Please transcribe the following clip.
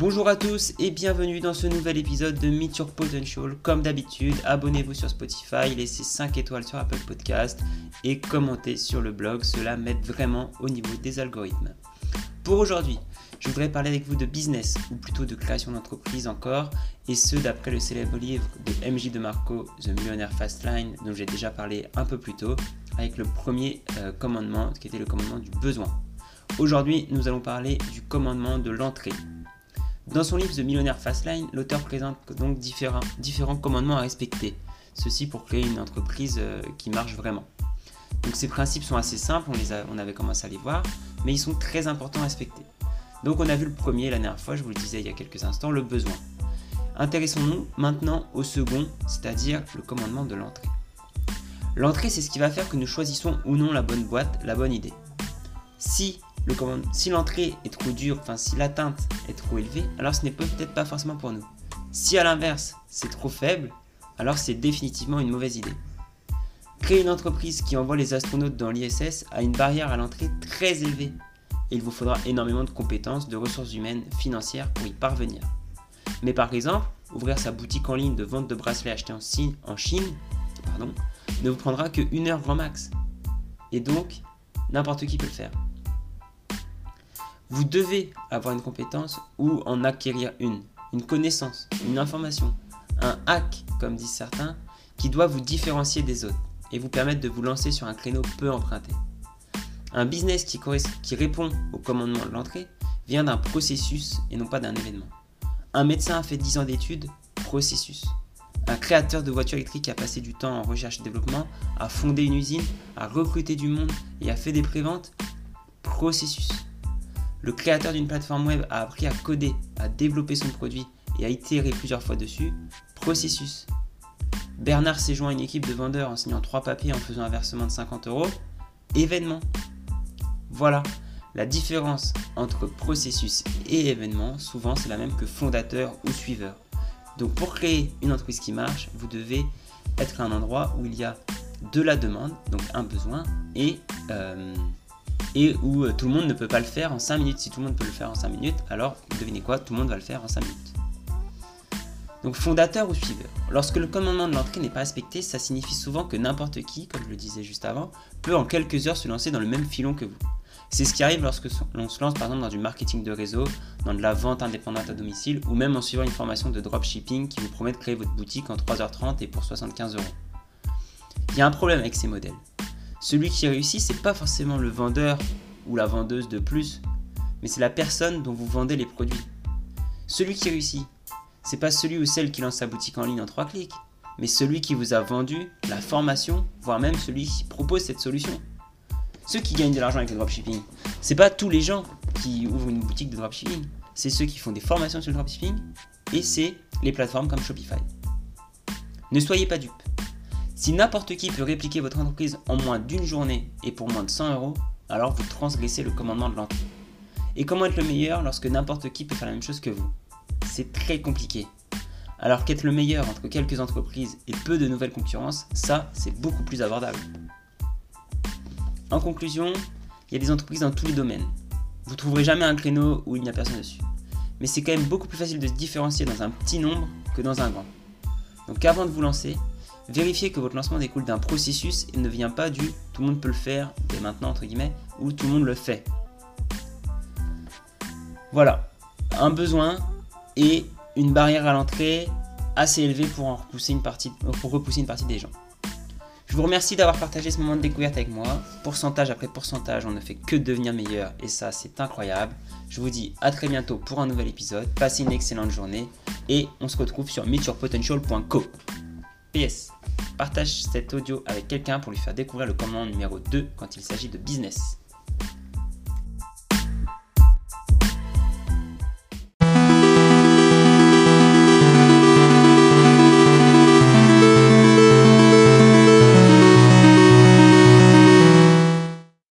Bonjour à tous et bienvenue dans ce nouvel épisode de Meet Your Potential. Comme d'habitude, abonnez-vous sur Spotify, laissez 5 étoiles sur Apple Podcast et commentez sur le blog, cela m'aide vraiment au niveau des algorithmes. Pour aujourd'hui, je voudrais parler avec vous de business, ou plutôt de création d'entreprise encore, et ce d'après le célèbre livre de MJ de Marco, The Millionaire Fastline, dont j'ai déjà parlé un peu plus tôt, avec le premier euh, commandement, qui était le commandement du besoin. Aujourd'hui, nous allons parler du commandement de l'entrée. Dans son livre The Millionaire Fastline, l'auteur présente donc différents, commandements à respecter. Ceci pour créer une entreprise euh, qui marche vraiment. Donc ces principes sont assez simples, on, on avait commencé à les voir, mais ils sont très importants à respecter. Donc on a vu le premier la dernière fois, je vous le disais il y a quelques instants, le besoin. Intéressons-nous maintenant au second, c'est-à-dire le commandement de l'entrée. L'entrée, c'est ce qui va faire que nous choisissons ou non la bonne boîte, la bonne idée. Si l'entrée est trop dure, enfin si l'atteinte est trop élevée, alors ce n'est peut-être pas forcément pour nous. Si à l'inverse, c'est trop faible, alors c'est définitivement une mauvaise idée. Créer une entreprise qui envoie les astronautes dans l'ISS a une barrière à l'entrée très élevée il vous faudra énormément de compétences, de ressources humaines, financières pour y parvenir. Mais par exemple, ouvrir sa boutique en ligne de vente de bracelets achetés en Chine, pardon, ne vous prendra que une heure grand max. Et donc, n'importe qui peut le faire. Vous devez avoir une compétence ou en acquérir une, une connaissance, une information, un hack, comme disent certains, qui doit vous différencier des autres et vous permettre de vous lancer sur un créneau peu emprunté. Un business qui, répond au commandement de l'entrée vient d'un processus et non pas d'un événement. Un médecin a fait 10 ans d'études, processus. Un créateur de voitures électriques a passé du temps en recherche et développement, a fondé une usine, a recruté du monde et a fait des préventes, processus. Le créateur d'une plateforme web a appris à coder, à développer son produit et à itérer plusieurs fois dessus, processus. Bernard s'est joint à une équipe de vendeurs en signant trois papiers en faisant un versement de 50 euros, événement. Voilà, la différence entre processus et événement, souvent c'est la même que fondateur ou suiveur. Donc pour créer une entreprise qui marche, vous devez être à un endroit où il y a de la demande, donc un besoin, et, euh, et où euh, tout le monde ne peut pas le faire en 5 minutes. Si tout le monde peut le faire en 5 minutes, alors devinez quoi, tout le monde va le faire en 5 minutes. Donc fondateur ou suiveur. Lorsque le commandement de l'entrée n'est pas respecté, ça signifie souvent que n'importe qui, comme je le disais juste avant, peut en quelques heures se lancer dans le même filon que vous. C'est ce qui arrive lorsque l'on se lance par exemple dans du marketing de réseau, dans de la vente indépendante à domicile ou même en suivant une formation de dropshipping qui vous promet de créer votre boutique en 3h30 et pour 75 euros. Il y a un problème avec ces modèles. Celui qui réussit, c'est pas forcément le vendeur ou la vendeuse de plus, mais c'est la personne dont vous vendez les produits. Celui qui réussit, c'est pas celui ou celle qui lance sa boutique en ligne en 3 clics, mais celui qui vous a vendu la formation, voire même celui qui propose cette solution ceux qui gagnent de l'argent avec le dropshipping, c'est pas tous les gens qui ouvrent une boutique de dropshipping, c'est ceux qui font des formations sur le dropshipping et c'est les plateformes comme Shopify. Ne soyez pas dupes. Si n'importe qui peut répliquer votre entreprise en moins d'une journée et pour moins de 100 euros, alors vous transgressez le commandement de l'entrée. Et comment être le meilleur lorsque n'importe qui peut faire la même chose que vous? C'est très compliqué. Alors qu'être le meilleur entre quelques entreprises et peu de nouvelles concurrences, ça, c'est beaucoup plus abordable. En conclusion, il y a des entreprises dans tous les domaines. Vous ne trouverez jamais un créneau où il n'y a personne dessus. Mais c'est quand même beaucoup plus facile de se différencier dans un petit nombre que dans un grand. Donc avant de vous lancer, vérifiez que votre lancement découle d'un processus et ne vient pas du tout le monde peut le faire dès maintenant entre guillemets ou tout le monde le fait. Voilà, un besoin et une barrière à l'entrée assez élevée pour, repousser une partie, pour repousser une partie des gens. Je vous remercie d'avoir partagé ce moment de découverte avec moi. Pourcentage après pourcentage, on ne fait que devenir meilleur et ça c'est incroyable. Je vous dis à très bientôt pour un nouvel épisode. Passez une excellente journée et on se retrouve sur meetyourpotential.co. PS, partage cet audio avec quelqu'un pour lui faire découvrir le commandement numéro 2 quand il s'agit de business.